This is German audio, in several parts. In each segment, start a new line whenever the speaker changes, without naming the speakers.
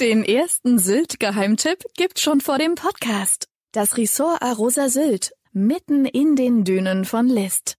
Den ersten Sylt-Geheimtipp gibt's schon vor dem Podcast. Das Ressort Arosa Sylt, mitten in den Dünen von List.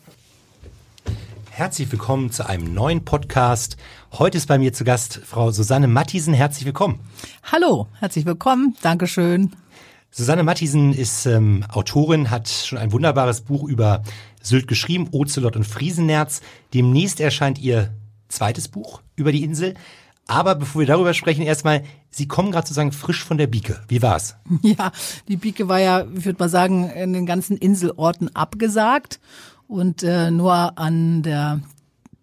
Herzlich willkommen zu einem neuen Podcast. Heute ist bei mir zu Gast Frau Susanne Mattisen. Herzlich willkommen.
Hallo, herzlich willkommen. Dankeschön.
Susanne Mattisen ist ähm, Autorin, hat schon ein wunderbares Buch über Sylt geschrieben, Ozelot und Friesenerz. Demnächst erscheint ihr zweites Buch über die Insel. Aber bevor wir darüber sprechen, erstmal, Sie kommen gerade sozusagen frisch von der Bieke. Wie war's?
Ja, die Bieke war ja, ich würde mal sagen, in den ganzen Inselorten abgesagt. Und äh, nur an der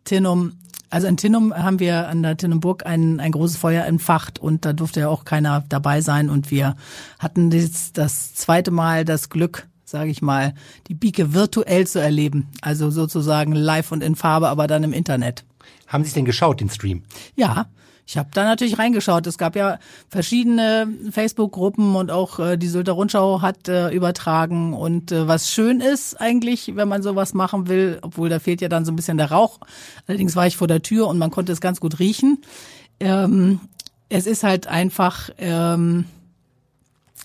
Tinnum, also in Tinnum haben wir an der Tinnumburg ein, ein großes Feuer entfacht und da durfte ja auch keiner dabei sein. Und wir hatten das, das zweite Mal das Glück, sage ich mal, die Bieke virtuell zu erleben. Also sozusagen live und in Farbe, aber dann im Internet.
Haben Sie es denn geschaut, den Stream?
Ja, ich habe da natürlich reingeschaut. Es gab ja verschiedene Facebook-Gruppen und auch äh, die Sylter Rundschau hat äh, übertragen. Und äh, was schön ist eigentlich, wenn man sowas machen will, obwohl da fehlt ja dann so ein bisschen der Rauch. Allerdings war ich vor der Tür und man konnte es ganz gut riechen. Ähm, es ist halt einfach ähm,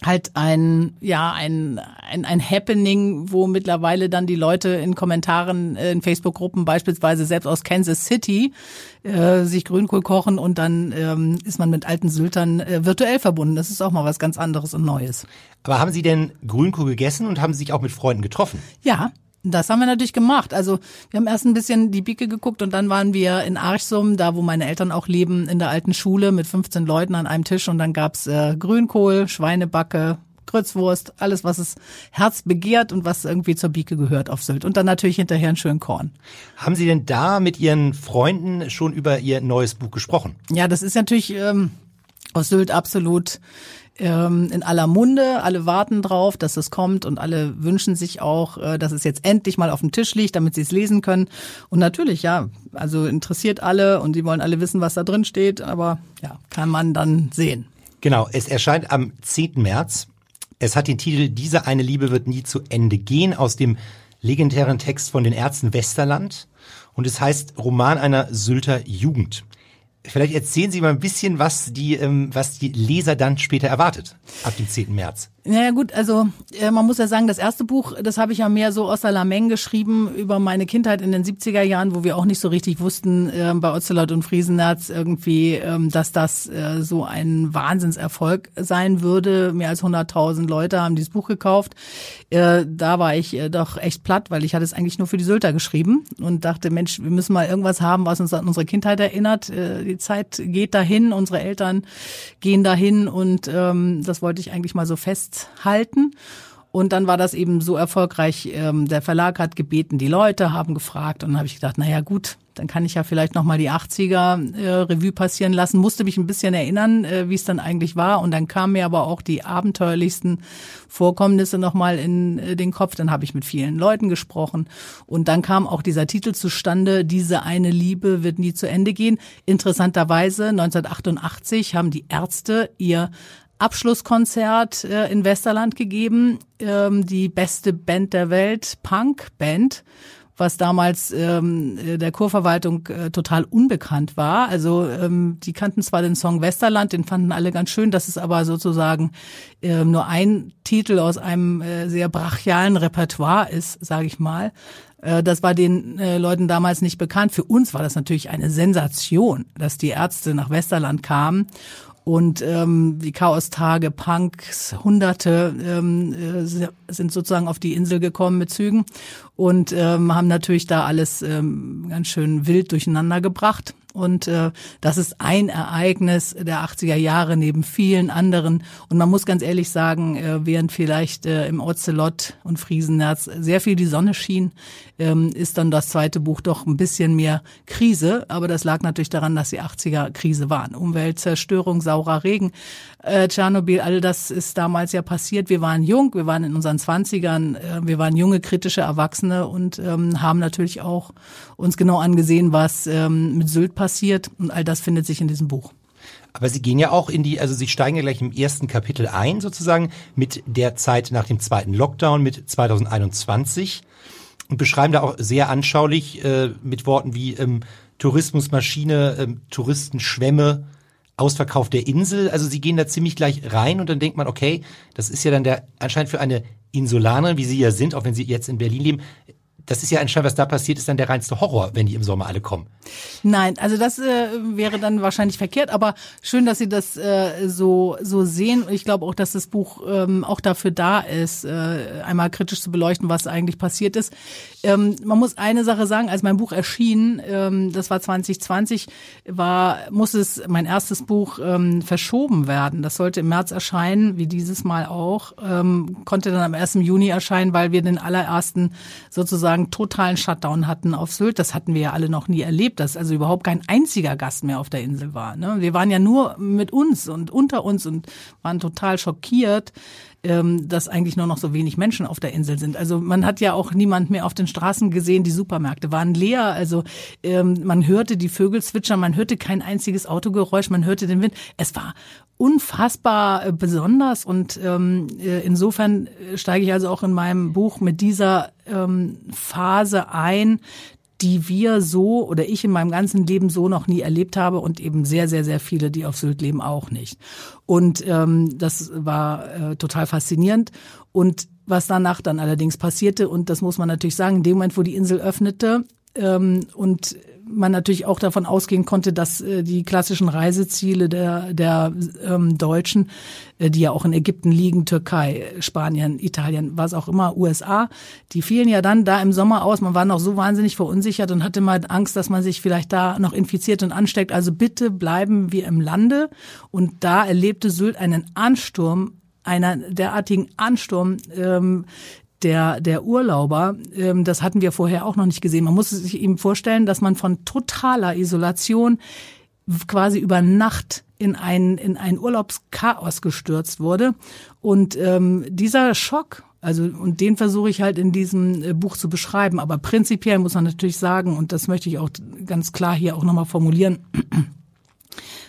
halt ein ja ein, ein ein Happening, wo mittlerweile dann die Leute in Kommentaren äh, in Facebook-Gruppen beispielsweise selbst aus Kansas City äh, sich Grünkohl kochen und dann ähm, ist man mit alten Syltern äh, virtuell verbunden. Das ist auch mal was ganz anderes und Neues.
Aber haben Sie denn Grünkohl gegessen und haben Sie sich auch mit Freunden getroffen?
Ja, das haben wir natürlich gemacht. Also wir haben erst ein bisschen die Bicke geguckt und dann waren wir in Archsum, da wo meine Eltern auch leben, in der alten Schule mit 15 Leuten an einem Tisch und dann gab's äh, Grünkohl, Schweinebacke, Grützwurst, alles, was das Herz begehrt und was irgendwie zur Bieke gehört auf Sylt. Und dann natürlich hinterher einen schönen Korn.
Haben Sie denn da mit Ihren Freunden schon über Ihr neues Buch gesprochen?
Ja, das ist natürlich ähm, aus Sylt absolut ähm, in aller Munde. Alle warten drauf, dass es kommt und alle wünschen sich auch, äh, dass es jetzt endlich mal auf dem Tisch liegt, damit sie es lesen können. Und natürlich, ja, also interessiert alle und sie wollen alle wissen, was da drin steht, aber ja, kann man dann sehen.
Genau, es erscheint am 10. März. Es hat den Titel Diese eine Liebe wird nie zu Ende gehen aus dem legendären Text von den Ärzten Westerland und es heißt Roman einer Sylter Jugend. Vielleicht erzählen Sie mal ein bisschen, was die, ähm, was die Leser dann später erwartet, ab dem 10. März.
Naja gut, also äh, man muss ja sagen, das erste Buch, das habe ich ja mehr so aus der Lameng geschrieben über meine Kindheit in den 70er Jahren, wo wir auch nicht so richtig wussten äh, bei Ocelot und Friesenerz irgendwie, ähm, dass das äh, so ein Wahnsinnserfolg sein würde. Mehr als 100.000 Leute haben dieses Buch gekauft. Äh, da war ich äh, doch echt platt, weil ich hatte es eigentlich nur für die Sylter geschrieben und dachte, Mensch, wir müssen mal irgendwas haben, was uns an unsere Kindheit erinnert. Äh, die Zeit geht dahin, unsere Eltern gehen dahin und ähm, das wollte ich eigentlich mal so fest halten. Und dann war das eben so erfolgreich. Ähm, der Verlag hat gebeten, die Leute haben gefragt. Und dann habe ich gedacht, naja gut, dann kann ich ja vielleicht nochmal die 80er äh, Revue passieren lassen. Musste mich ein bisschen erinnern, äh, wie es dann eigentlich war. Und dann kamen mir aber auch die abenteuerlichsten Vorkommnisse nochmal in äh, den Kopf. Dann habe ich mit vielen Leuten gesprochen. Und dann kam auch dieser Titel zustande, diese eine Liebe wird nie zu Ende gehen. Interessanterweise 1988 haben die Ärzte ihr Abschlusskonzert äh, in Westerland gegeben, ähm, die beste Band der Welt, Punk-Band was damals ähm, der Kurverwaltung äh, total unbekannt war. Also ähm, die kannten zwar den Song Westerland, den fanden alle ganz schön, das ist aber sozusagen äh, nur ein Titel aus einem äh, sehr brachialen Repertoire ist, sage ich mal. Äh, das war den äh, Leuten damals nicht bekannt. Für uns war das natürlich eine Sensation, dass die Ärzte nach Westerland kamen und ähm, die Chaos-Tage, Punks, Hunderte ähm, äh, sind sozusagen auf die Insel gekommen mit Zügen und ähm, haben natürlich da alles ähm, ganz schön wild durcheinander gebracht. Und äh, das ist ein Ereignis der 80er Jahre neben vielen anderen. Und man muss ganz ehrlich sagen, äh, während vielleicht äh, im Ocelot und Friesenherz sehr viel die Sonne schien, ähm, ist dann das zweite Buch doch ein bisschen mehr Krise. Aber das lag natürlich daran, dass die 80er Krise waren. Umweltzerstörung, saurer Regen, äh, Tschernobyl, all das ist damals ja passiert. Wir waren jung, wir waren in unseren Zwanzigern, äh, wir waren junge, kritische Erwachsene und ähm, haben natürlich auch uns genau angesehen, was ähm, mit Sylt passiert. Und all das findet sich in diesem Buch.
Aber Sie gehen ja auch in die, also Sie steigen ja gleich im ersten Kapitel ein, sozusagen, mit der Zeit nach dem zweiten Lockdown, mit 2021 und beschreiben da auch sehr anschaulich äh, mit Worten wie ähm, Tourismusmaschine, ähm, Touristenschwämme, Ausverkauf der Insel. Also sie gehen da ziemlich gleich rein und dann denkt man, okay, das ist ja dann der anscheinend für eine Insulanerin, wie sie ja sind, auch wenn sie jetzt in Berlin leben, das ist ja anscheinend, was da passiert, ist dann der reinste Horror, wenn die im Sommer alle kommen.
Nein, also das äh, wäre dann wahrscheinlich verkehrt, aber schön, dass Sie das äh, so so sehen. Ich glaube auch, dass das Buch ähm, auch dafür da ist, äh, einmal kritisch zu beleuchten, was eigentlich passiert ist. Ähm, man muss eine Sache sagen, als mein Buch erschien, ähm, das war 2020, war muss es mein erstes Buch ähm, verschoben werden. Das sollte im März erscheinen, wie dieses Mal auch, ähm, konnte dann am 1. Juni erscheinen, weil wir den allerersten sozusagen sozusagen totalen Shutdown hatten auf Sylt. Das hatten wir ja alle noch nie erlebt, dass also überhaupt kein einziger Gast mehr auf der Insel war. Ne? Wir waren ja nur mit uns und unter uns und waren total schockiert, ähm, dass eigentlich nur noch so wenig Menschen auf der Insel sind. Also man hat ja auch niemand mehr auf den Straßen gesehen. Die Supermärkte waren leer. Also ähm, man hörte die Vögel zwitschern, man hörte kein einziges Autogeräusch, man hörte den Wind. Es war unfassbar äh, besonders und ähm, äh, insofern äh, steige ich also auch in meinem Buch mit dieser ähm, Phase ein, die wir so oder ich in meinem ganzen Leben so noch nie erlebt habe und eben sehr, sehr, sehr viele, die auf Sylt leben, auch nicht. Und ähm, das war äh, total faszinierend. Und was danach dann allerdings passierte, und das muss man natürlich sagen, in dem Moment, wo die Insel öffnete ähm, und man natürlich auch davon ausgehen konnte, dass äh, die klassischen Reiseziele der, der ähm, Deutschen, äh, die ja auch in Ägypten liegen, Türkei, Spanien, Italien, was auch immer, USA, die fielen ja dann da im Sommer aus. Man war noch so wahnsinnig verunsichert und hatte mal Angst, dass man sich vielleicht da noch infiziert und ansteckt. Also bitte bleiben wir im Lande. Und da erlebte Sylt einen Ansturm einer derartigen Ansturm, ähm, der, der Urlauber, ähm, das hatten wir vorher auch noch nicht gesehen. Man muss sich eben vorstellen, dass man von totaler Isolation quasi über Nacht in ein, in ein Urlaubschaos gestürzt wurde. Und ähm, dieser Schock, also und den versuche ich halt in diesem äh, Buch zu beschreiben. Aber prinzipiell muss man natürlich sagen, und das möchte ich auch ganz klar hier auch nochmal formulieren,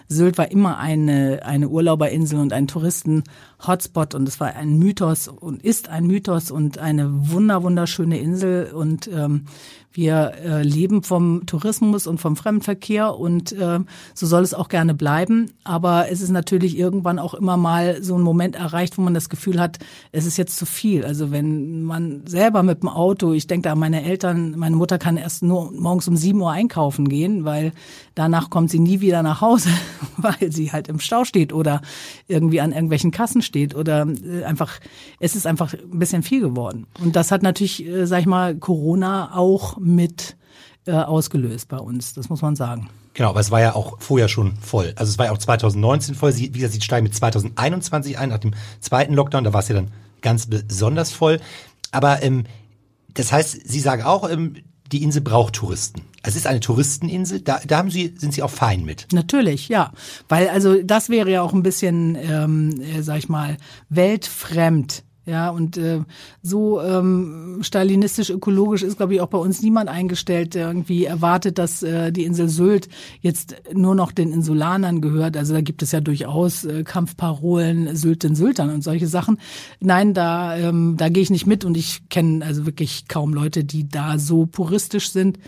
Sylt war immer eine, eine Urlauberinsel und ein Touristen-Hotspot und es war ein Mythos und ist ein Mythos und eine wunder, wunderschöne Insel und ähm, wir äh, leben vom Tourismus und vom Fremdenverkehr und äh, so soll es auch gerne bleiben. Aber es ist natürlich irgendwann auch immer mal so ein Moment erreicht, wo man das Gefühl hat, es ist jetzt zu viel. Also wenn man selber mit dem Auto, ich denke da an meine Eltern, meine Mutter kann erst nur morgens um sieben Uhr einkaufen gehen, weil danach kommt sie nie wieder nach Hause, weil sie halt im Stau steht oder irgendwie an irgendwelchen Kassen steht oder äh, einfach, es ist einfach ein bisschen viel geworden. Und das hat natürlich, äh, sag ich mal, Corona auch mit äh, ausgelöst bei uns. Das muss man sagen.
Genau, aber es war ja auch vorher schon voll. Also es war ja auch 2019 voll. Wie gesagt, sie steigen mit 2021 ein, nach dem zweiten Lockdown. Da war es ja dann ganz besonders voll. Aber ähm, das heißt, Sie sagen auch, ähm, die Insel braucht Touristen. Es ist eine Touristeninsel, da, da haben Sie, sind Sie auch fein mit.
Natürlich, ja. Weil also das wäre ja auch ein bisschen, ähm, äh, sag ich mal, weltfremd ja, und äh, so ähm, stalinistisch ökologisch ist, glaube ich, auch bei uns niemand eingestellt, der irgendwie erwartet, dass äh, die Insel Sylt jetzt nur noch den Insulanern gehört. Also da gibt es ja durchaus äh, Kampfparolen, Sylt den Syltern und solche Sachen. Nein, da, ähm, da gehe ich nicht mit und ich kenne also wirklich kaum Leute, die da so puristisch sind.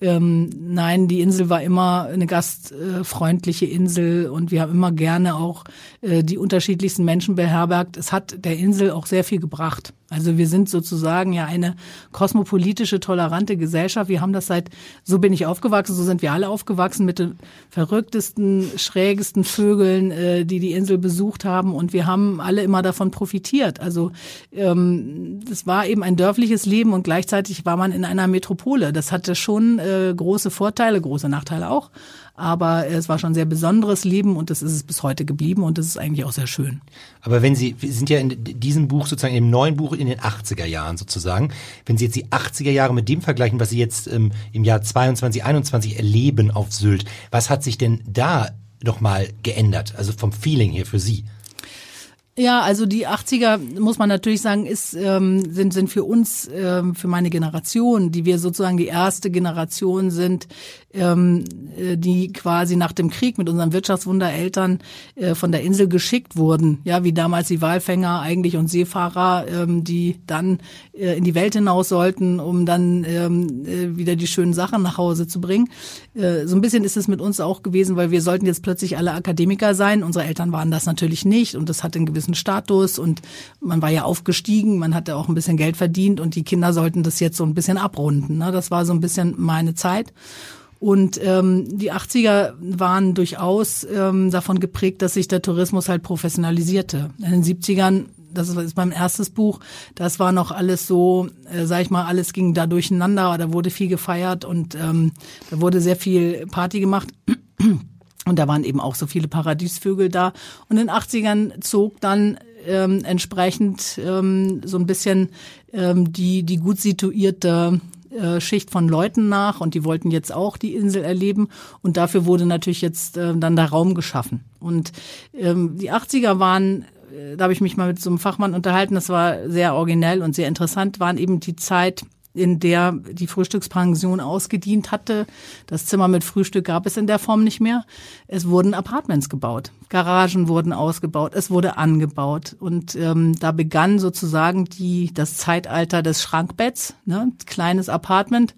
Ähm, nein, die Insel war immer eine gastfreundliche Insel und wir haben immer gerne auch äh, die unterschiedlichsten Menschen beherbergt. Es hat der Insel auch sehr viel gebracht. Also wir sind sozusagen ja eine kosmopolitische, tolerante Gesellschaft. Wir haben das seit, so bin ich aufgewachsen, so sind wir alle aufgewachsen mit den verrücktesten, schrägesten Vögeln, äh, die die Insel besucht haben. Und wir haben alle immer davon profitiert. Also ähm, das war eben ein dörfliches Leben und gleichzeitig war man in einer Metropole. Das hatte schon äh, große Vorteile, große Nachteile auch. Aber es war schon ein sehr besonderes Leben und das ist es bis heute geblieben und das ist eigentlich auch sehr schön.
Aber wenn Sie, wir sind ja in diesem Buch sozusagen, im neuen Buch in den 80er Jahren sozusagen, wenn Sie jetzt die 80er Jahre mit dem vergleichen, was Sie jetzt ähm, im Jahr 22, 21 erleben auf Sylt, was hat sich denn da nochmal geändert? Also vom Feeling her für Sie?
Ja, also die 80er, muss man natürlich sagen, ist, ähm, sind, sind für uns, ähm, für meine Generation, die wir sozusagen die erste Generation sind, ähm, äh, die quasi nach dem Krieg mit unseren Wirtschaftswundereltern äh, von der Insel geschickt wurden. Ja, wie damals die Walfänger eigentlich und Seefahrer, ähm, die dann äh, in die Welt hinaus sollten, um dann ähm, äh, wieder die schönen Sachen nach Hause zu bringen. Äh, so ein bisschen ist es mit uns auch gewesen, weil wir sollten jetzt plötzlich alle Akademiker sein. Unsere Eltern waren das natürlich nicht und das hat einen gewissen gewissen Status und man war ja aufgestiegen, man hatte auch ein bisschen Geld verdient und die Kinder sollten das jetzt so ein bisschen abrunden. Ne? Das war so ein bisschen meine Zeit. Und ähm, die 80er waren durchaus ähm, davon geprägt, dass sich der Tourismus halt professionalisierte. In den 70ern, das ist mein erstes Buch, das war noch alles so, äh, sag ich mal, alles ging da durcheinander, da wurde viel gefeiert und ähm, da wurde sehr viel Party gemacht. Und da waren eben auch so viele Paradiesvögel da. Und in den 80ern zog dann ähm, entsprechend ähm, so ein bisschen ähm, die, die gut situierte äh, Schicht von Leuten nach und die wollten jetzt auch die Insel erleben und dafür wurde natürlich jetzt äh, dann der Raum geschaffen. Und ähm, die 80er waren äh, da habe ich mich mal mit so einem Fachmann unterhalten, das war sehr originell und sehr interessant, waren eben die Zeit, in der die Frühstückspension ausgedient hatte. Das Zimmer mit Frühstück gab es in der Form nicht mehr. Es wurden Apartments gebaut, Garagen wurden ausgebaut, es wurde angebaut und ähm, da begann sozusagen die das Zeitalter des Schrankbetts, ne, kleines Apartment.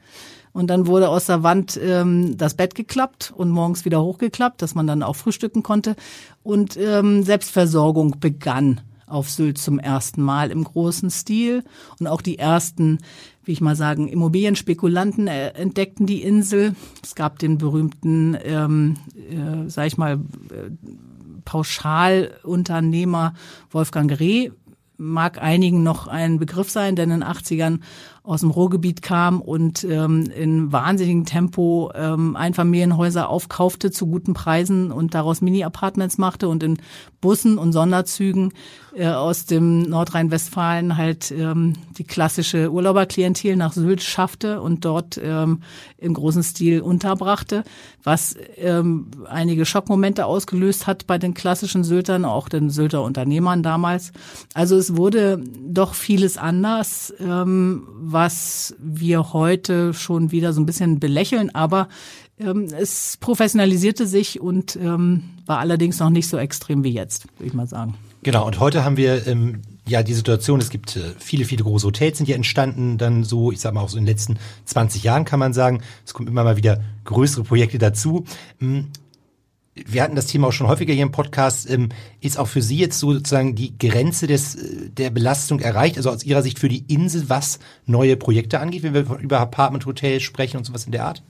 Und dann wurde aus der Wand ähm, das Bett geklappt und morgens wieder hochgeklappt, dass man dann auch frühstücken konnte. Und ähm, Selbstversorgung begann auf Sylt zum ersten Mal im großen Stil. Und auch die ersten, wie ich mal sagen, Immobilienspekulanten äh, entdeckten die Insel. Es gab den berühmten, ähm, äh, sag ich mal, äh, Pauschalunternehmer Wolfgang Reh, mag einigen noch ein Begriff sein, denn in den 80ern aus dem Ruhrgebiet kam und ähm, in wahnsinnigem Tempo ähm, Einfamilienhäuser aufkaufte zu guten Preisen und daraus Mini-Apartments machte und in Bussen und Sonderzügen äh, aus dem Nordrhein-Westfalen halt ähm, die klassische Urlauberklientel nach Sylt schaffte und dort ähm, im großen Stil unterbrachte, was ähm, einige Schockmomente ausgelöst hat bei den klassischen Syltern, auch den Sylter Unternehmern damals. Also es wurde doch vieles anders, ähm, was wir heute schon wieder so ein bisschen belächeln, aber ähm, es professionalisierte sich und ähm, war allerdings noch nicht so extrem wie jetzt, würde ich mal sagen.
Genau, und heute haben wir ähm, ja die Situation, es gibt äh, viele, viele große Hotels sind hier entstanden, dann so, ich sag mal auch so in den letzten 20 Jahren kann man sagen, es kommen immer mal wieder größere Projekte dazu. Wir hatten das Thema auch schon häufiger hier im Podcast, ähm, ist auch für Sie jetzt sozusagen die Grenze des, äh, der Belastung erreicht, also aus Ihrer Sicht für die Insel, was neue Projekte angeht, wenn wir über Apartment-Hotels sprechen und sowas in der Art?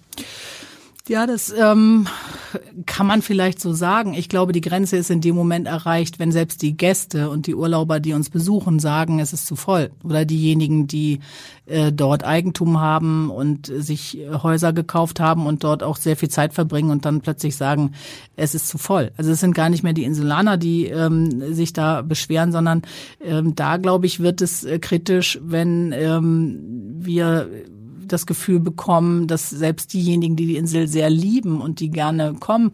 Ja, das ähm, kann man vielleicht so sagen. Ich glaube, die Grenze ist in dem Moment erreicht, wenn selbst die Gäste und die Urlauber, die uns besuchen, sagen, es ist zu voll. Oder diejenigen, die äh, dort Eigentum haben und sich Häuser gekauft haben und dort auch sehr viel Zeit verbringen und dann plötzlich sagen, es ist zu voll. Also es sind gar nicht mehr die Insulaner, die ähm, sich da beschweren, sondern ähm, da, glaube ich, wird es äh, kritisch, wenn ähm, wir das Gefühl bekommen, dass selbst diejenigen, die die Insel sehr lieben und die gerne kommen,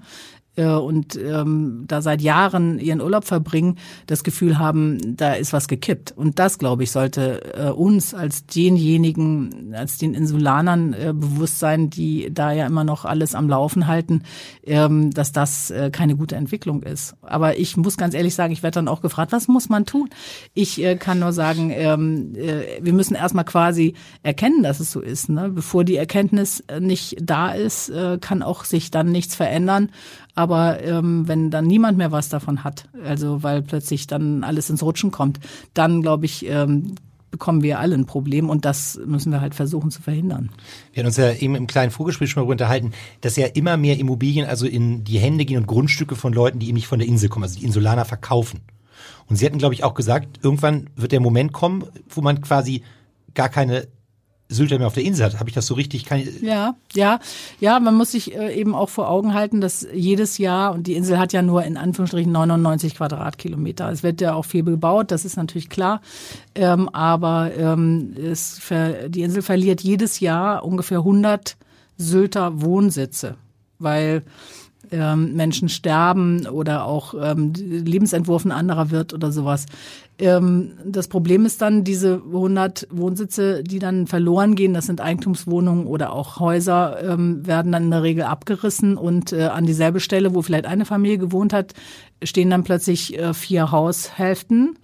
und ähm, da seit Jahren ihren Urlaub verbringen, das Gefühl haben, da ist was gekippt. Und das, glaube ich, sollte äh, uns als denjenigen, als den Insulanern äh, bewusst sein, die da ja immer noch alles am Laufen halten, ähm, dass das äh, keine gute Entwicklung ist. Aber ich muss ganz ehrlich sagen, ich werde dann auch gefragt, was muss man tun? Ich äh, kann nur sagen, ähm, äh, wir müssen erstmal quasi erkennen, dass es so ist. Ne? Bevor die Erkenntnis nicht da ist, äh, kann auch sich dann nichts verändern. Aber ähm, wenn dann niemand mehr was davon hat, also weil plötzlich dann alles ins Rutschen kommt, dann glaube ich, ähm, bekommen wir alle ein Problem und das müssen wir halt versuchen zu verhindern.
Wir haben uns ja eben im kleinen Vorgespräch schon mal unterhalten, dass ja immer mehr Immobilien also in die Hände gehen und Grundstücke von Leuten, die eben nicht von der Insel kommen, also die Insulaner verkaufen. Und Sie hatten, glaube ich, auch gesagt, irgendwann wird der Moment kommen, wo man quasi gar keine Sylter mehr auf der Insel hat. Habe ich das so richtig?
Ja, ja, ja. Man muss sich äh, eben auch vor Augen halten, dass jedes Jahr und die Insel hat ja nur in Anführungsstrichen 99 Quadratkilometer. Es wird ja auch viel gebaut, das ist natürlich klar. Ähm, aber ähm, es, die Insel verliert jedes Jahr ungefähr 100 Sylter Wohnsitze, weil ähm, Menschen sterben oder auch ähm, Lebensentwurf ein anderer wird oder sowas. Ähm, das Problem ist dann, diese 100 Wohnsitze, die dann verloren gehen, das sind Eigentumswohnungen oder auch Häuser, ähm, werden dann in der Regel abgerissen und äh, an dieselbe Stelle, wo vielleicht eine Familie gewohnt hat, stehen dann plötzlich äh, vier Haushälften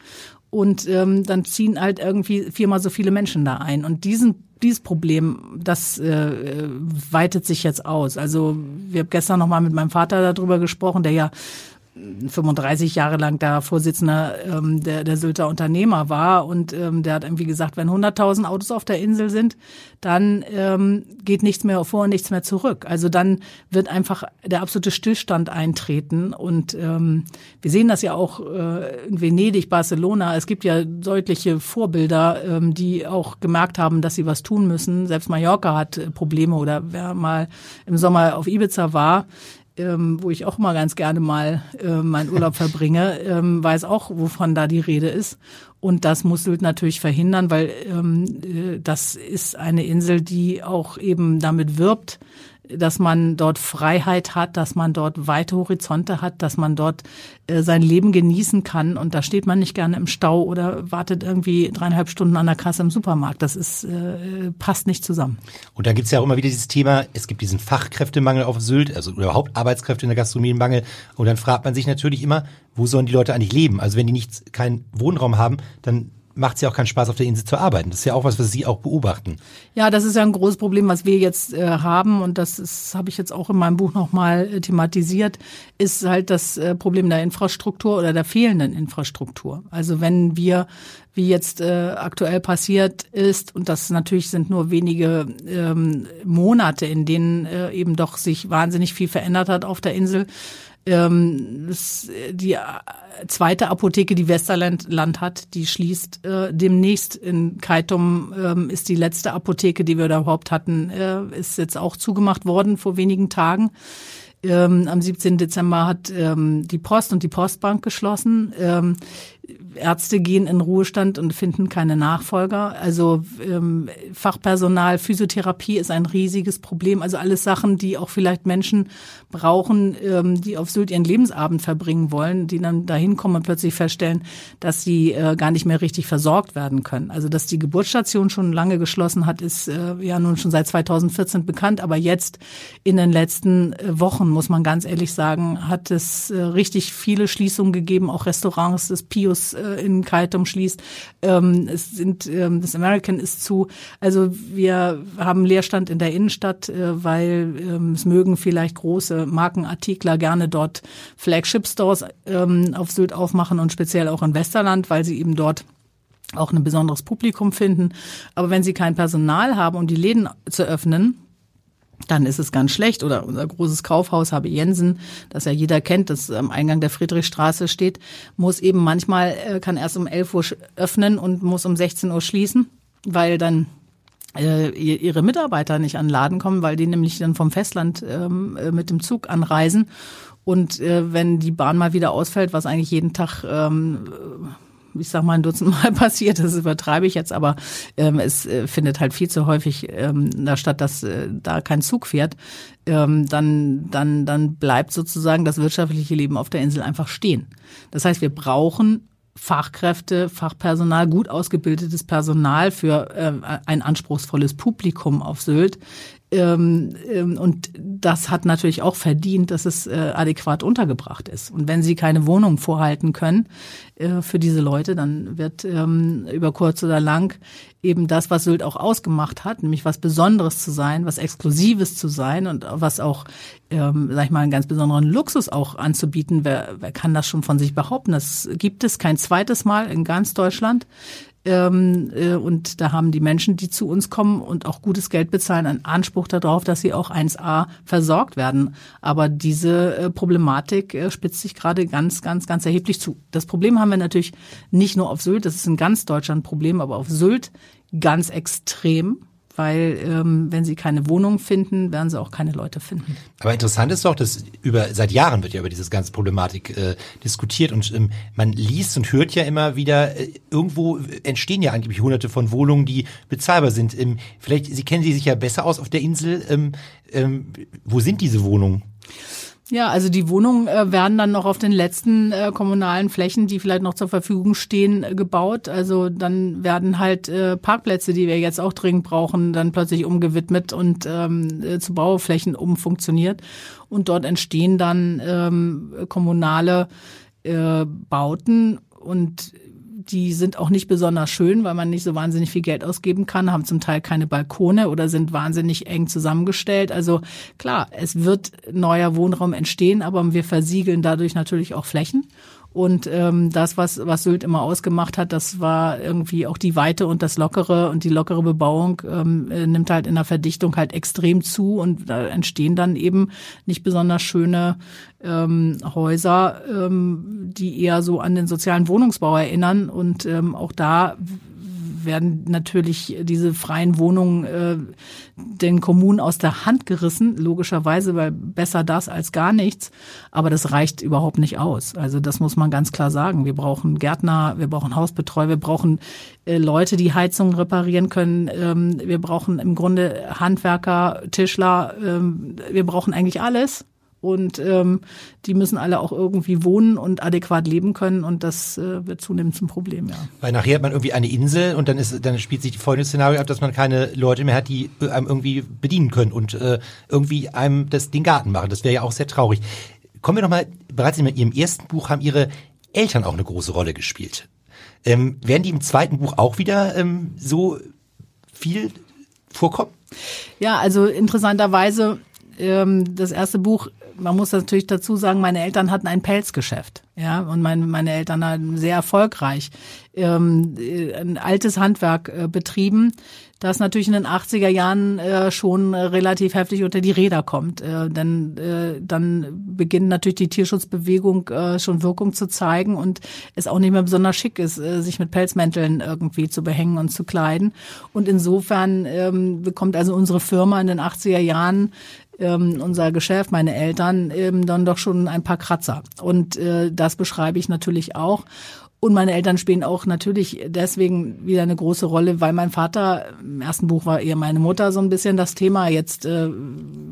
und ähm, dann ziehen halt irgendwie viermal so viele Menschen da ein. Und diesen dieses Problem, das äh, weitet sich jetzt aus. Also wir haben gestern noch mal mit meinem Vater darüber gesprochen, der ja 35 Jahre lang da Vorsitzender ähm, der, der Sylter Unternehmer war und ähm, der hat irgendwie gesagt, wenn 100.000 Autos auf der Insel sind, dann ähm, geht nichts mehr vor und nichts mehr zurück. Also dann wird einfach der absolute Stillstand eintreten und ähm, wir sehen das ja auch äh, in Venedig, Barcelona. Es gibt ja deutliche Vorbilder, ähm, die auch gemerkt haben, dass sie was tun müssen. Selbst Mallorca hat äh, Probleme oder wer mal im Sommer auf Ibiza war, ähm, wo ich auch mal ganz gerne mal äh, meinen Urlaub verbringe, ähm, weiß auch, wovon da die Rede ist. Und das muss Sylt natürlich verhindern, weil ähm, äh, das ist eine Insel, die auch eben damit wirbt, dass man dort Freiheit hat, dass man dort weite Horizonte hat, dass man dort äh, sein Leben genießen kann. Und da steht man nicht gerne im Stau oder wartet irgendwie dreieinhalb Stunden an der Kasse im Supermarkt. Das ist, äh, passt nicht zusammen.
Und dann gibt's ja auch immer wieder dieses Thema, es gibt diesen Fachkräftemangel auf Sylt, also überhaupt Arbeitskräfte in der Gastronomie Mangel. Und dann fragt man sich natürlich immer, wo sollen die Leute eigentlich leben? Also wenn die nicht keinen Wohnraum haben, dann macht es ja auch keinen Spaß, auf der Insel zu arbeiten. Das ist ja auch was, was Sie auch beobachten.
Ja, das ist ja ein großes Problem, was wir jetzt äh, haben und das habe ich jetzt auch in meinem Buch nochmal äh, thematisiert, ist halt das äh, Problem der Infrastruktur oder der fehlenden Infrastruktur. Also wenn wir wie jetzt äh, aktuell passiert ist. Und das natürlich sind nur wenige ähm, Monate, in denen äh, eben doch sich wahnsinnig viel verändert hat auf der Insel. Ähm, das, die äh, zweite Apotheke, die Westerland Land hat, die schließt äh, demnächst. In Kaitum ähm, ist die letzte Apotheke, die wir da überhaupt hatten, äh, ist jetzt auch zugemacht worden vor wenigen Tagen. Ähm, am 17. Dezember hat ähm, die Post und die Postbank geschlossen. Ähm, Ärzte gehen in Ruhestand und finden keine Nachfolger. Also ähm, Fachpersonal, Physiotherapie ist ein riesiges Problem. Also alles Sachen, die auch vielleicht Menschen brauchen, ähm, die auf Sylt ihren Lebensabend verbringen wollen, die dann dahin kommen und plötzlich feststellen, dass sie äh, gar nicht mehr richtig versorgt werden können. Also dass die Geburtsstation schon lange geschlossen hat, ist äh, ja nun schon seit 2014 bekannt. Aber jetzt in den letzten äh, Wochen, muss man ganz ehrlich sagen, hat es äh, richtig viele Schließungen gegeben, auch Restaurants des Pius äh, in Kaitum schließt. Ähm, es sind, ähm, das American ist zu. Also wir haben Leerstand in der Innenstadt, äh, weil ähm, es mögen vielleicht große Markenartikler gerne dort Flagship-Stores ähm, auf Sylt aufmachen und speziell auch in Westerland, weil sie eben dort auch ein besonderes Publikum finden. Aber wenn sie kein Personal haben, um die Läden zu öffnen, dann ist es ganz schlecht. Oder unser großes Kaufhaus habe Jensen, das ja jeder kennt, das am Eingang der Friedrichstraße steht, muss eben manchmal, äh, kann erst um 11 Uhr öffnen und muss um 16 Uhr schließen, weil dann äh, ihre Mitarbeiter nicht an den Laden kommen, weil die nämlich dann vom Festland ähm, äh, mit dem Zug anreisen. Und wenn die Bahn mal wieder ausfällt, was eigentlich jeden Tag ähm, ich sag mal, ein Dutzend Mal passiert, das übertreibe ich jetzt, aber ähm, es äh, findet halt viel zu häufig ähm, da statt, dass äh, da kein Zug fährt, ähm, dann, dann, dann bleibt sozusagen das wirtschaftliche Leben auf der Insel einfach stehen. Das heißt, wir brauchen Fachkräfte, Fachpersonal, gut ausgebildetes Personal für äh, ein anspruchsvolles Publikum auf Sylt. Ähm, ähm, und das hat natürlich auch verdient, dass es äh, adäquat untergebracht ist. Und wenn Sie keine Wohnung vorhalten können äh, für diese Leute, dann wird ähm, über kurz oder lang eben das, was Sylt auch ausgemacht hat, nämlich was Besonderes zu sein, was Exklusives zu sein und was auch, ähm, sag ich mal, einen ganz besonderen Luxus auch anzubieten. Wer, wer kann das schon von sich behaupten? Das gibt es kein zweites Mal in ganz Deutschland. Ähm, äh, und da haben die Menschen, die zu uns kommen und auch gutes Geld bezahlen, einen Anspruch darauf, dass sie auch 1a versorgt werden. Aber diese äh, Problematik äh, spitzt sich gerade ganz, ganz, ganz erheblich zu. Das Problem haben wir natürlich nicht nur auf Sylt, das ist in ganz Deutschland ein Problem, aber auf Sylt ganz extrem weil ähm, wenn sie keine Wohnung finden, werden sie auch keine Leute finden.
Aber interessant ist doch, dass über seit Jahren wird ja über diese ganze Problematik äh, diskutiert und ähm, man liest und hört ja immer wieder, äh, irgendwo entstehen ja angeblich hunderte von Wohnungen, die bezahlbar sind. Ähm, vielleicht, Sie kennen sie sich ja besser aus auf der Insel. Ähm, ähm, wo sind diese Wohnungen?
Ja, also die Wohnungen äh, werden dann noch auf den letzten äh, kommunalen Flächen, die vielleicht noch zur Verfügung stehen, äh, gebaut. Also dann werden halt äh, Parkplätze, die wir jetzt auch dringend brauchen, dann plötzlich umgewidmet und ähm, äh, zu Bauflächen umfunktioniert. Und dort entstehen dann ähm, kommunale äh, Bauten und die sind auch nicht besonders schön, weil man nicht so wahnsinnig viel Geld ausgeben kann, haben zum Teil keine Balkone oder sind wahnsinnig eng zusammengestellt. Also klar, es wird neuer Wohnraum entstehen, aber wir versiegeln dadurch natürlich auch Flächen. Und ähm, das, was, was Sylt immer ausgemacht hat, das war irgendwie auch die Weite und das Lockere und die lockere Bebauung ähm, äh, nimmt halt in der Verdichtung halt extrem zu und da entstehen dann eben nicht besonders schöne ähm, Häuser, ähm, die eher so an den sozialen Wohnungsbau erinnern. Und ähm, auch da werden natürlich diese freien Wohnungen äh, den Kommunen aus der Hand gerissen, logischerweise, weil besser das als gar nichts. Aber das reicht überhaupt nicht aus. Also das muss man ganz klar sagen. Wir brauchen Gärtner, wir brauchen Hausbetreuer, wir brauchen äh, Leute, die Heizungen reparieren können. Ähm, wir brauchen im Grunde Handwerker, Tischler. Ähm, wir brauchen eigentlich alles. Und ähm, die müssen alle auch irgendwie wohnen und adäquat leben können und das äh, wird zunehmend zum Problem, ja.
Weil nachher hat man irgendwie eine Insel und dann ist dann spielt sich die folgende Szenario ab, dass man keine Leute mehr hat, die äh, einem irgendwie bedienen können und äh, irgendwie einem das den Garten machen. Das wäre ja auch sehr traurig. Kommen wir noch mal bereits in Ihrem ersten Buch haben Ihre Eltern auch eine große Rolle gespielt. Ähm, werden die im zweiten Buch auch wieder ähm, so viel vorkommen?
Ja, also interessanterweise ähm, das erste Buch man muss natürlich dazu sagen, meine Eltern hatten ein Pelzgeschäft, ja, und meine, meine Eltern haben sehr erfolgreich ähm, ein altes Handwerk äh, betrieben, das natürlich in den 80er Jahren äh, schon relativ heftig unter die Räder kommt. Äh, denn äh, dann beginnt natürlich die Tierschutzbewegung äh, schon Wirkung zu zeigen und es auch nicht mehr besonders schick ist, äh, sich mit Pelzmänteln irgendwie zu behängen und zu kleiden. Und insofern ähm, bekommt also unsere Firma in den 80er Jahren ähm, unser Geschäft, meine Eltern, eben dann doch schon ein paar Kratzer. Und äh, das beschreibe ich natürlich auch. Und meine Eltern spielen auch natürlich deswegen wieder eine große Rolle, weil mein Vater, im ersten Buch war eher meine Mutter so ein bisschen das Thema. Jetzt äh,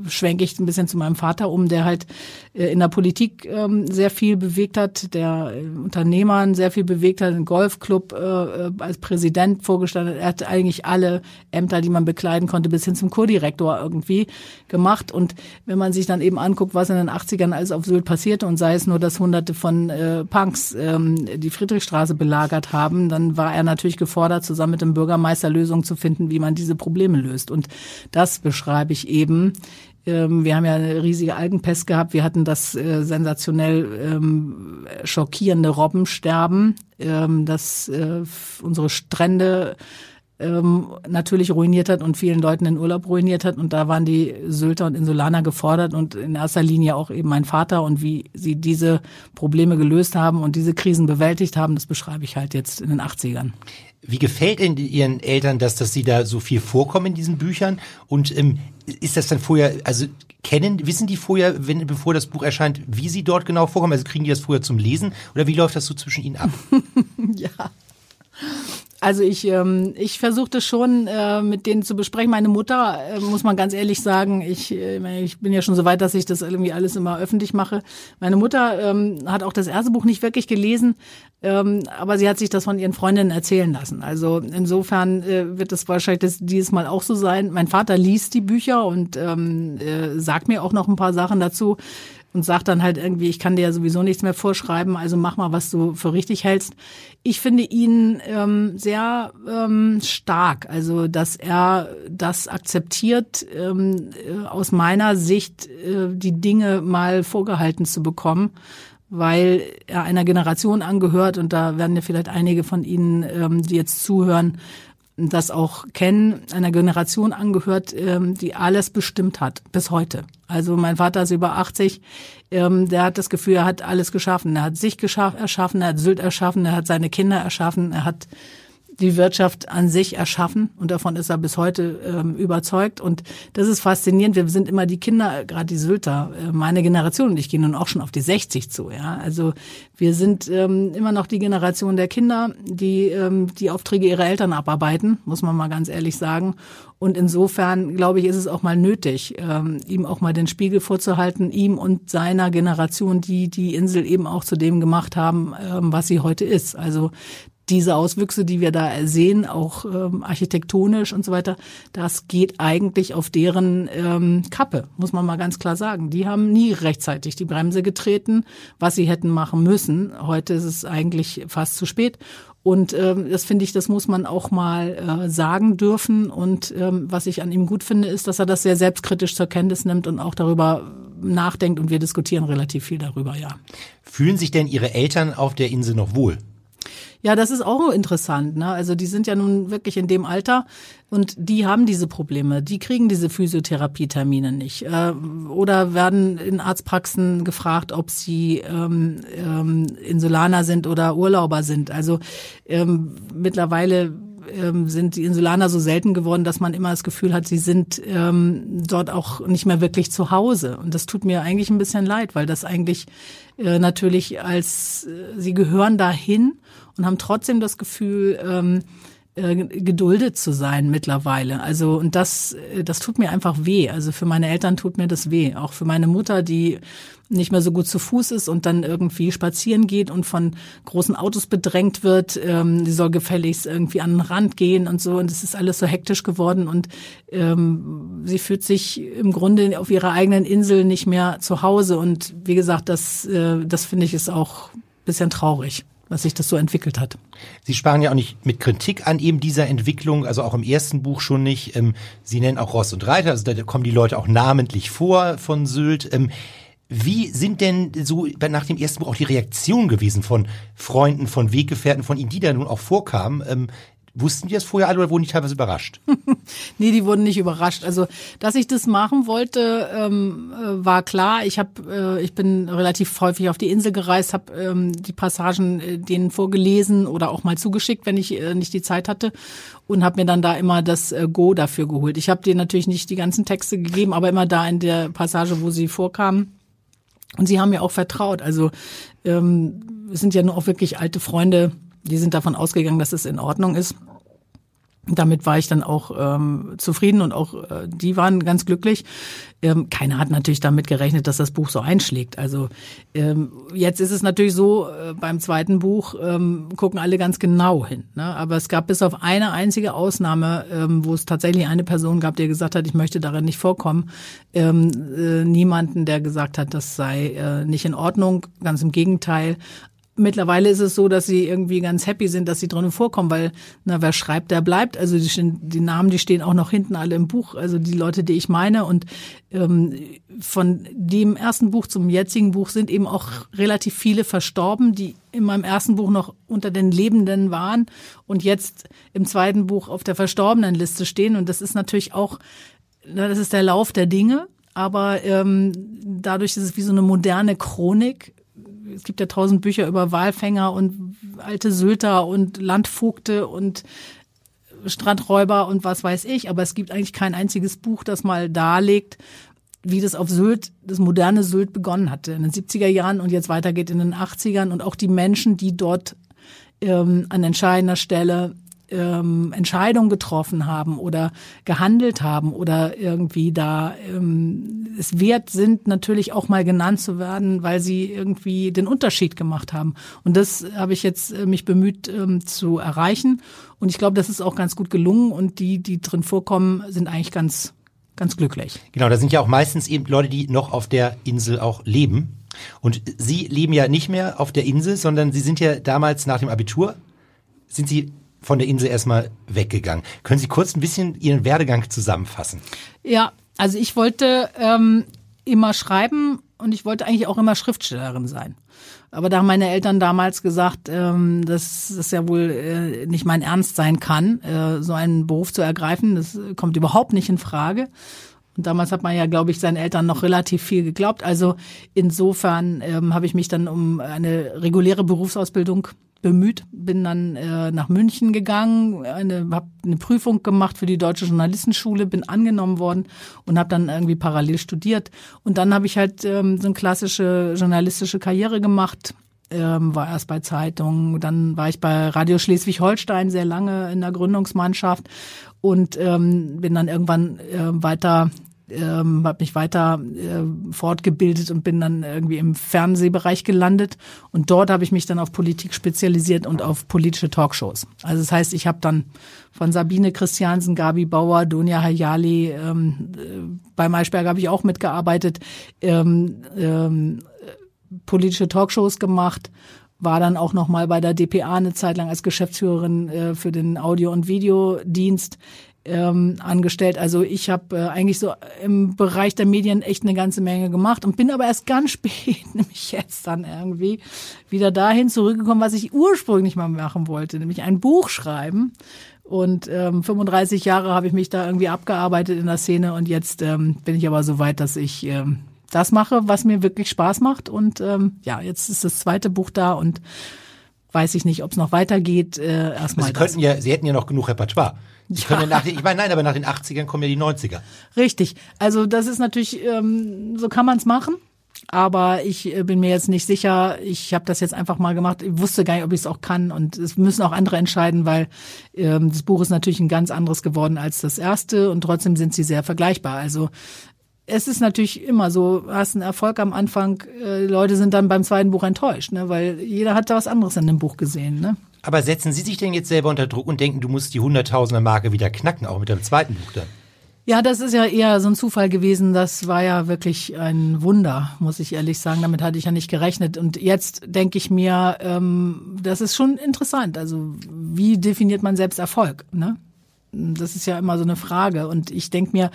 schwenke ich ein bisschen zu meinem Vater um, der halt äh, in der Politik ähm, sehr viel bewegt hat, der äh, Unternehmern sehr viel bewegt hat, einen Golfclub äh, äh, als Präsident vorgestellt hat. Er hat eigentlich alle Ämter, die man bekleiden konnte, bis hin zum Kurdirektor irgendwie gemacht. Und wenn man sich dann eben anguckt, was in den 80ern alles auf Sylt passierte und sei es nur, dass hunderte von äh, Punks ähm, die Friedrich Friedrichstraße belagert haben, dann war er natürlich gefordert, zusammen mit dem Bürgermeister Lösungen zu finden, wie man diese Probleme löst. Und das beschreibe ich eben ähm, wir haben ja eine riesige Algenpest gehabt. Wir hatten das äh, sensationell ähm, schockierende Robbensterben, ähm, dass äh, unsere Strände ähm, natürlich ruiniert hat und vielen Leuten den Urlaub ruiniert hat. Und da waren die Sylter und Insulaner gefordert und in erster Linie auch eben mein Vater und wie sie diese Probleme gelöst haben und diese Krisen bewältigt haben, das beschreibe ich halt jetzt in den 80ern.
Wie gefällt denn Ihren Eltern das, dass Sie da so viel vorkommen in diesen Büchern? Und ähm, ist das dann vorher, also kennen, wissen die vorher, wenn, bevor das Buch erscheint, wie Sie dort genau vorkommen? Also kriegen die das vorher zum Lesen oder wie läuft das so zwischen Ihnen ab?
ja. Also ich, ähm, ich versuchte schon äh, mit denen zu besprechen. Meine Mutter, äh, muss man ganz ehrlich sagen, ich, äh, ich bin ja schon so weit, dass ich das irgendwie alles immer öffentlich mache. Meine Mutter ähm, hat auch das erste Buch nicht wirklich gelesen, ähm, aber sie hat sich das von ihren Freundinnen erzählen lassen. Also insofern äh, wird es wahrscheinlich das, dieses Mal auch so sein. Mein Vater liest die Bücher und ähm, äh, sagt mir auch noch ein paar Sachen dazu und sagt dann halt irgendwie, ich kann dir ja sowieso nichts mehr vorschreiben, also mach mal, was du für richtig hältst. Ich finde ihn ähm, sehr ähm, stark, also dass er das akzeptiert, ähm, äh, aus meiner Sicht äh, die Dinge mal vorgehalten zu bekommen weil er einer Generation angehört und da werden ja vielleicht einige von Ihnen, ähm, die jetzt zuhören, das auch kennen, einer Generation angehört, ähm, die alles bestimmt hat, bis heute. Also mein Vater ist über 80, ähm, der hat das Gefühl, er hat alles geschaffen. Er hat sich geschaff, erschaffen, er hat Sylt erschaffen, er hat seine Kinder erschaffen, er hat die Wirtschaft an sich erschaffen und davon ist er bis heute ähm, überzeugt. Und das ist faszinierend. Wir sind immer die Kinder, gerade die Sylter, äh, meine Generation und ich gehe nun auch schon auf die 60 zu. Ja, Also wir sind ähm, immer noch die Generation der Kinder, die ähm, die Aufträge ihrer Eltern abarbeiten, muss man mal ganz ehrlich sagen. Und insofern, glaube ich, ist es auch mal nötig, ähm, ihm auch mal den Spiegel vorzuhalten, ihm und seiner Generation, die die Insel eben auch zu dem gemacht haben, ähm, was sie heute ist. Also diese Auswüchse, die wir da sehen, auch ähm, architektonisch und so weiter, das geht eigentlich auf deren ähm, Kappe, muss man mal ganz klar sagen. Die haben nie rechtzeitig die Bremse getreten, was sie hätten machen müssen. Heute ist es eigentlich fast zu spät. Und ähm, das finde ich, das muss man auch mal äh, sagen dürfen. Und ähm, was ich an ihm gut finde, ist, dass er das sehr selbstkritisch zur Kenntnis nimmt und auch darüber nachdenkt. Und wir diskutieren relativ viel darüber, ja.
Fühlen sich denn Ihre Eltern auf der Insel noch wohl?
Ja, das ist auch interessant. Ne? Also die sind ja nun wirklich in dem Alter und die haben diese Probleme. Die kriegen diese Physiotherapietermine nicht äh, oder werden in Arztpraxen gefragt, ob sie ähm, ähm, Insulaner sind oder Urlauber sind. Also ähm, mittlerweile ähm, sind die Insulaner so selten geworden, dass man immer das Gefühl hat, sie sind ähm, dort auch nicht mehr wirklich zu Hause. Und das tut mir eigentlich ein bisschen leid, weil das eigentlich äh, natürlich als äh, sie gehören dahin und haben trotzdem das Gefühl, ähm, äh, geduldet zu sein mittlerweile. Also und das äh, das tut mir einfach weh. Also für meine Eltern tut mir das weh, auch für meine Mutter, die nicht mehr so gut zu Fuß ist und dann irgendwie spazieren geht und von großen Autos bedrängt wird. Ähm, die soll gefälligst irgendwie an den Rand gehen und so. Und es ist alles so hektisch geworden und ähm, sie fühlt sich im Grunde auf ihrer eigenen Insel nicht mehr zu Hause. Und wie gesagt, das, äh, das finde ich ist auch bisschen traurig was sich das so entwickelt hat.
Sie sparen ja auch nicht mit Kritik an eben dieser Entwicklung, also auch im ersten Buch schon nicht. Ähm, Sie nennen auch Ross und Reiter, also da kommen die Leute auch namentlich vor von Sylt. Ähm, wie sind denn so nach dem ersten Buch auch die Reaktionen gewesen von Freunden, von Weggefährten, von Ihnen, die da nun auch vorkamen? Wussten die das vorher alle oder wurden die teilweise überrascht?
nee, die wurden nicht überrascht. Also, dass ich das machen wollte, ähm, äh, war klar. Ich habe, äh, ich bin relativ häufig auf die Insel gereist, habe ähm, die Passagen äh, denen vorgelesen oder auch mal zugeschickt, wenn ich äh, nicht die Zeit hatte und habe mir dann da immer das äh, Go dafür geholt. Ich habe denen natürlich nicht die ganzen Texte gegeben, aber immer da in der Passage, wo sie vorkamen. Und sie haben mir auch vertraut. Also ähm, es sind ja nur auch wirklich alte Freunde, die sind davon ausgegangen, dass es in Ordnung ist. Damit war ich dann auch ähm, zufrieden und auch äh, die waren ganz glücklich. Ähm, keiner hat natürlich damit gerechnet, dass das Buch so einschlägt. Also ähm, jetzt ist es natürlich so, äh, beim zweiten Buch ähm, gucken alle ganz genau hin. Ne? Aber es gab bis auf eine einzige Ausnahme, ähm, wo es tatsächlich eine Person gab, die gesagt hat, ich möchte darin nicht vorkommen. Ähm, äh, niemanden, der gesagt hat, das sei äh, nicht in Ordnung. Ganz im Gegenteil Mittlerweile ist es so, dass sie irgendwie ganz happy sind, dass sie drinnen vorkommen, weil, na, wer schreibt, der bleibt. Also die, die Namen, die stehen auch noch hinten alle im Buch, also die Leute, die ich meine. Und ähm, von dem ersten Buch zum jetzigen Buch sind eben auch relativ viele verstorben, die in meinem ersten Buch noch unter den Lebenden waren und jetzt im zweiten Buch auf der verstorbenen Liste stehen. Und das ist natürlich auch, na, das ist der Lauf der Dinge. Aber ähm, dadurch ist es wie so eine moderne Chronik es gibt ja tausend Bücher über Walfänger und alte Sylter und Landvogte und Strandräuber und was weiß ich, aber es gibt eigentlich kein einziges Buch, das mal darlegt, wie das auf Sylt, das moderne Sylt begonnen hatte. In den 70er Jahren und jetzt weitergeht in den 80ern und auch die Menschen, die dort ähm, an entscheidender Stelle ähm, Entscheidungen getroffen haben oder gehandelt haben oder irgendwie da ähm, es wert sind, natürlich auch mal genannt zu werden, weil sie irgendwie den Unterschied gemacht haben. Und das habe ich jetzt äh, mich bemüht ähm, zu erreichen. Und ich glaube, das ist auch ganz gut gelungen. Und die, die drin vorkommen, sind eigentlich ganz, ganz glücklich.
Genau, da sind ja auch meistens eben Leute, die noch auf der Insel auch leben. Und Sie leben ja nicht mehr auf der Insel, sondern Sie sind ja damals nach dem Abitur, sind Sie von der Insel erstmal weggegangen. Können Sie kurz ein bisschen Ihren Werdegang zusammenfassen?
Ja, also ich wollte ähm, immer schreiben und ich wollte eigentlich auch immer Schriftstellerin sein. Aber da haben meine Eltern damals gesagt, ähm, dass das ja wohl äh, nicht mein Ernst sein kann, äh, so einen Beruf zu ergreifen. Das kommt überhaupt nicht in Frage. Und damals hat man ja, glaube ich, seinen Eltern noch relativ viel geglaubt. Also insofern ähm, habe ich mich dann um eine reguläre Berufsausbildung bemüht, bin dann äh, nach München gegangen, eine, habe eine Prüfung gemacht für die Deutsche Journalistenschule, bin angenommen worden und habe dann irgendwie parallel studiert. Und dann habe ich halt ähm, so eine klassische journalistische Karriere gemacht, ähm, war erst bei Zeitungen, dann war ich bei Radio Schleswig-Holstein sehr lange in der Gründungsmannschaft und ähm, bin dann irgendwann äh, weiter ähm, habe mich weiter äh, fortgebildet und bin dann irgendwie im Fernsehbereich gelandet. Und dort habe ich mich dann auf Politik spezialisiert und auf politische Talkshows. Also das heißt, ich habe dann von Sabine Christiansen, Gabi Bauer, Dunja Hayali, ähm, äh, bei Maischberger habe ich auch mitgearbeitet, ähm, ähm, politische Talkshows gemacht war dann auch noch mal bei der DPA eine Zeit lang als Geschäftsführerin äh, für den Audio- und Videodienst ähm, angestellt. Also ich habe äh, eigentlich so im Bereich der Medien echt eine ganze Menge gemacht und bin aber erst ganz spät, nämlich jetzt dann irgendwie, wieder dahin zurückgekommen, was ich ursprünglich mal machen wollte, nämlich ein Buch schreiben. Und ähm, 35 Jahre habe ich mich da irgendwie abgearbeitet in der Szene und jetzt ähm, bin ich aber so weit, dass ich ähm, das mache, was mir wirklich Spaß macht. Und ähm, ja, jetzt ist das zweite Buch da und weiß ich nicht, ob es noch weitergeht. Äh, erstmal.
Sie könnten ja, Sie hätten ja noch genug Repertoire. Sie ja. können nach den, ich meine, nein, aber nach den 80ern kommen ja die 90er.
Richtig. Also das ist natürlich, ähm, so kann man es machen. Aber ich äh, bin mir jetzt nicht sicher. Ich habe das jetzt einfach mal gemacht. Ich wusste gar nicht, ob ich es auch kann. Und es müssen auch andere entscheiden, weil ähm, das Buch ist natürlich ein ganz anderes geworden als das erste. Und trotzdem sind sie sehr vergleichbar. Also es ist natürlich immer so, hast einen Erfolg am Anfang, äh, Leute sind dann beim zweiten Buch enttäuscht, ne? weil jeder hat da was anderes in dem Buch gesehen. Ne?
Aber setzen Sie sich denn jetzt selber unter Druck und denken, du musst die Hunderttausender Marke wieder knacken, auch mit dem zweiten Buch dann?
Ja, das ist ja eher so ein Zufall gewesen. Das war ja wirklich ein Wunder, muss ich ehrlich sagen. Damit hatte ich ja nicht gerechnet. Und jetzt denke ich mir, ähm, das ist schon interessant. Also wie definiert man selbst Erfolg? Ne? Das ist ja immer so eine Frage. Und ich denke mir,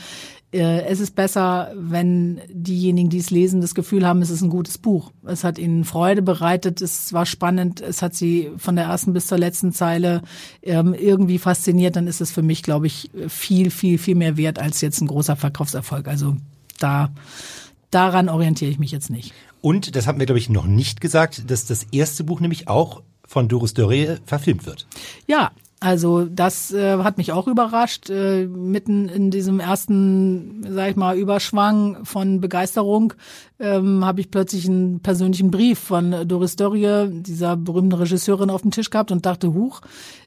es ist besser, wenn diejenigen, die es lesen, das Gefühl haben, es ist ein gutes Buch. Es hat ihnen Freude bereitet, es war spannend, es hat sie von der ersten bis zur letzten Zeile ähm, irgendwie fasziniert, dann ist es für mich, glaube ich, viel, viel, viel mehr wert als jetzt ein großer Verkaufserfolg. Also da, daran orientiere ich mich jetzt nicht.
Und, das haben wir, glaube ich, noch nicht gesagt, dass das erste Buch nämlich auch von Doris Dörre verfilmt wird.
Ja, also das äh, hat mich auch überrascht. Äh, mitten in diesem ersten, sag ich mal, Überschwang von Begeisterung ähm, habe ich plötzlich einen persönlichen Brief von Doris Dörrie, dieser berühmten Regisseurin, auf dem Tisch gehabt und dachte, huch,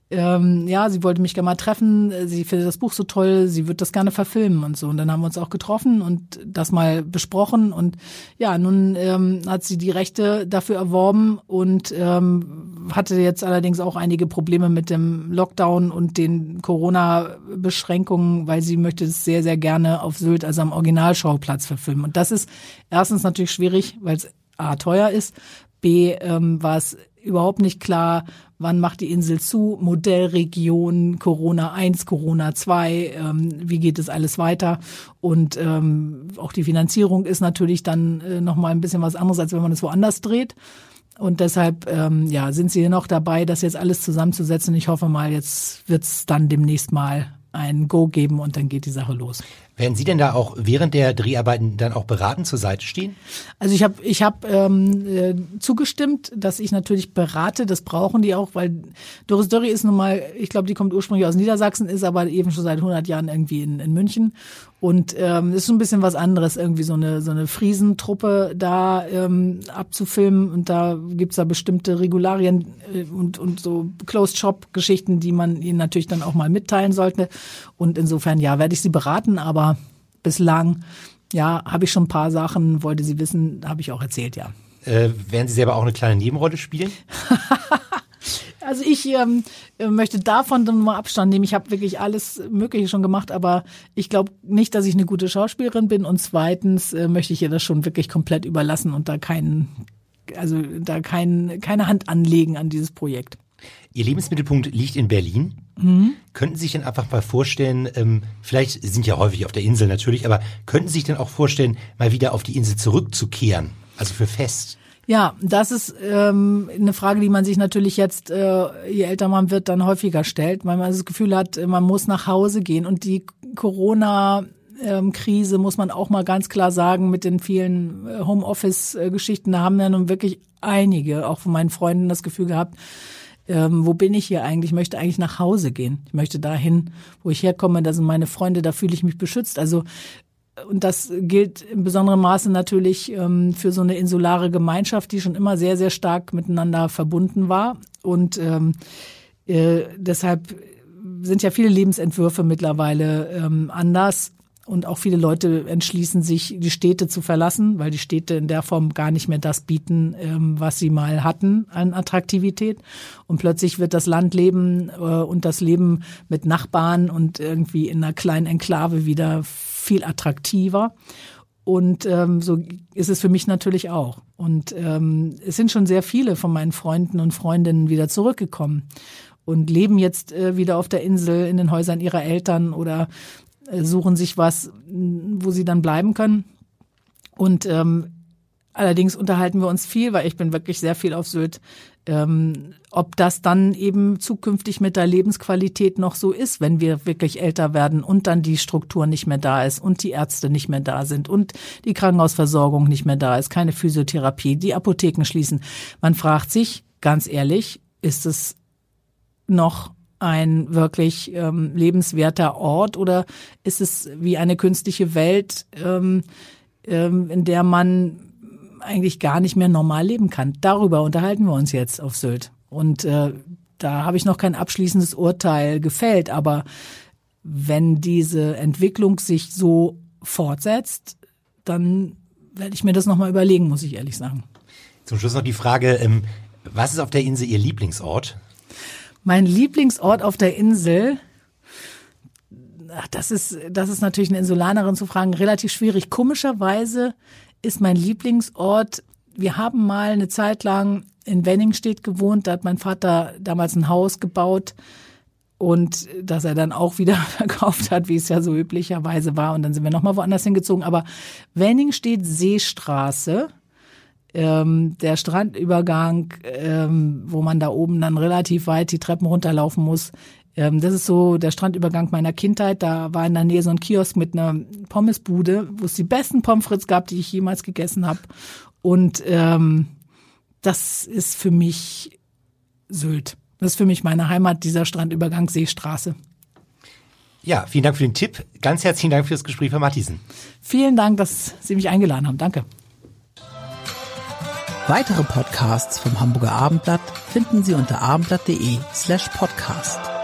ähm, ja, sie wollte mich gerne mal treffen, sie findet das Buch so toll, sie wird das gerne verfilmen und so. Und dann haben wir uns auch getroffen und das mal besprochen. Und ja, nun ähm, hat sie die Rechte dafür erworben und ähm, hatte jetzt allerdings auch einige Probleme mit dem Lockdown und den Corona-Beschränkungen, weil sie möchte es sehr, sehr gerne auf Sylt, also am Originalschauplatz verfilmen. Und das ist erstens natürlich schwierig, weil es A teuer ist, B ähm, war es überhaupt nicht klar, wann macht die Insel zu, Modellregion, Corona 1, Corona 2, ähm, wie geht es alles weiter. Und ähm, auch die Finanzierung ist natürlich dann äh, nochmal ein bisschen was anderes, als wenn man es woanders dreht. Und deshalb ähm, ja, sind sie noch dabei, das jetzt alles zusammenzusetzen. Ich hoffe mal, jetzt wird's dann demnächst mal ein Go geben und dann geht die Sache los.
Werden Sie denn da auch während der Dreharbeiten dann auch beraten zur Seite stehen?
Also ich habe ich hab, ähm, äh, zugestimmt, dass ich natürlich berate, das brauchen die auch, weil Doris Dörri ist nun mal, ich glaube, die kommt ursprünglich aus Niedersachsen, ist aber eben schon seit 100 Jahren irgendwie in, in München und ähm, ist so ein bisschen was anderes, irgendwie so eine so eine Friesentruppe da ähm, abzufilmen und da gibt's da bestimmte Regularien äh, und, und so Closed-Shop-Geschichten, die man ihnen natürlich dann auch mal mitteilen sollte und insofern, ja, werde ich sie beraten, aber bislang, ja, habe ich schon ein paar Sachen, wollte sie wissen, habe ich auch erzählt, ja.
Äh, werden Sie selber auch eine kleine Nebenrolle spielen?
Ich ähm, möchte davon dann mal Abstand nehmen. Ich habe wirklich alles Mögliche schon gemacht, aber ich glaube nicht, dass ich eine gute Schauspielerin bin. Und zweitens äh, möchte ich ihr das schon wirklich komplett überlassen und da keinen, also da kein, keine Hand anlegen an dieses Projekt.
Ihr Lebensmittelpunkt liegt in Berlin. Mhm. Könnten Sie sich denn einfach mal vorstellen, ähm, vielleicht sind ja häufig auf der Insel natürlich, aber könnten Sie sich denn auch vorstellen, mal wieder auf die Insel zurückzukehren? Also für fest?
Ja, das ist ähm, eine Frage, die man sich natürlich jetzt, äh, je älter man wird, dann häufiger stellt, weil man das Gefühl hat, man muss nach Hause gehen. Und die Corona ähm, Krise muss man auch mal ganz klar sagen mit den vielen äh, Homeoffice-Geschichten. Da haben ja nun wirklich einige, auch von meinen Freunden, das Gefühl gehabt, ähm, wo bin ich hier eigentlich? Ich möchte eigentlich nach Hause gehen. Ich möchte dahin, wo ich herkomme. Da sind meine Freunde, da fühle ich mich beschützt. Also und das gilt in besonderem Maße natürlich ähm, für so eine insulare Gemeinschaft, die schon immer sehr, sehr stark miteinander verbunden war. Und ähm, äh, deshalb sind ja viele Lebensentwürfe mittlerweile ähm, anders. Und auch viele Leute entschließen sich, die Städte zu verlassen, weil die Städte in der Form gar nicht mehr das bieten, ähm, was sie mal hatten an Attraktivität. Und plötzlich wird das Landleben äh, und das Leben mit Nachbarn und irgendwie in einer kleinen Enklave wieder viel attraktiver. Und ähm, so ist es für mich natürlich auch. Und ähm, es sind schon sehr viele von meinen Freunden und Freundinnen wieder zurückgekommen und leben jetzt äh, wieder auf der Insel in den Häusern ihrer Eltern oder äh, suchen sich was, wo sie dann bleiben können. Und ähm, allerdings unterhalten wir uns viel, weil ich bin wirklich sehr viel auf Sylt, ähm, ob das dann eben zukünftig mit der Lebensqualität noch so ist, wenn wir wirklich älter werden und dann die Struktur nicht mehr da ist und die Ärzte nicht mehr da sind und die Krankenhausversorgung nicht mehr da ist, keine Physiotherapie, die Apotheken schließen. Man fragt sich, ganz ehrlich, ist es noch ein wirklich ähm, lebenswerter Ort oder ist es wie eine künstliche Welt, ähm, ähm, in der man eigentlich gar nicht mehr normal leben kann? Darüber unterhalten wir uns jetzt auf Sylt. Und äh, da habe ich noch kein abschließendes Urteil gefällt, aber wenn diese Entwicklung sich so fortsetzt, dann werde ich mir das nochmal überlegen, muss ich ehrlich sagen.
Zum Schluss noch die Frage, ähm, was ist auf der Insel Ihr Lieblingsort?
Mein Lieblingsort auf der Insel, das ist, das ist natürlich eine Insulanerin zu fragen, relativ schwierig. Komischerweise ist mein Lieblingsort, wir haben mal eine Zeit lang in Wenningstedt gewohnt, da hat mein Vater damals ein Haus gebaut und dass er dann auch wieder verkauft hat, wie es ja so üblicherweise war und dann sind wir nochmal woanders hingezogen. Aber Wenningstedt Seestraße, ähm, der Strandübergang, ähm, wo man da oben dann relativ weit die Treppen runterlaufen muss. Ähm, das ist so der Strandübergang meiner Kindheit. Da war in der Nähe so ein Kiosk mit einer Pommesbude, wo es die besten Pommes frites gab, die ich jemals gegessen habe. Und ähm, das ist für mich Sylt. Das ist für mich meine Heimat, dieser Strandübergang Seestraße.
Ja, vielen Dank für den Tipp. Ganz herzlichen Dank für das Gespräch, Frau Matthiesen.
Vielen Dank, dass Sie mich eingeladen haben. Danke.
Weitere Podcasts vom Hamburger Abendblatt finden Sie unter abendblatt.de slash podcast.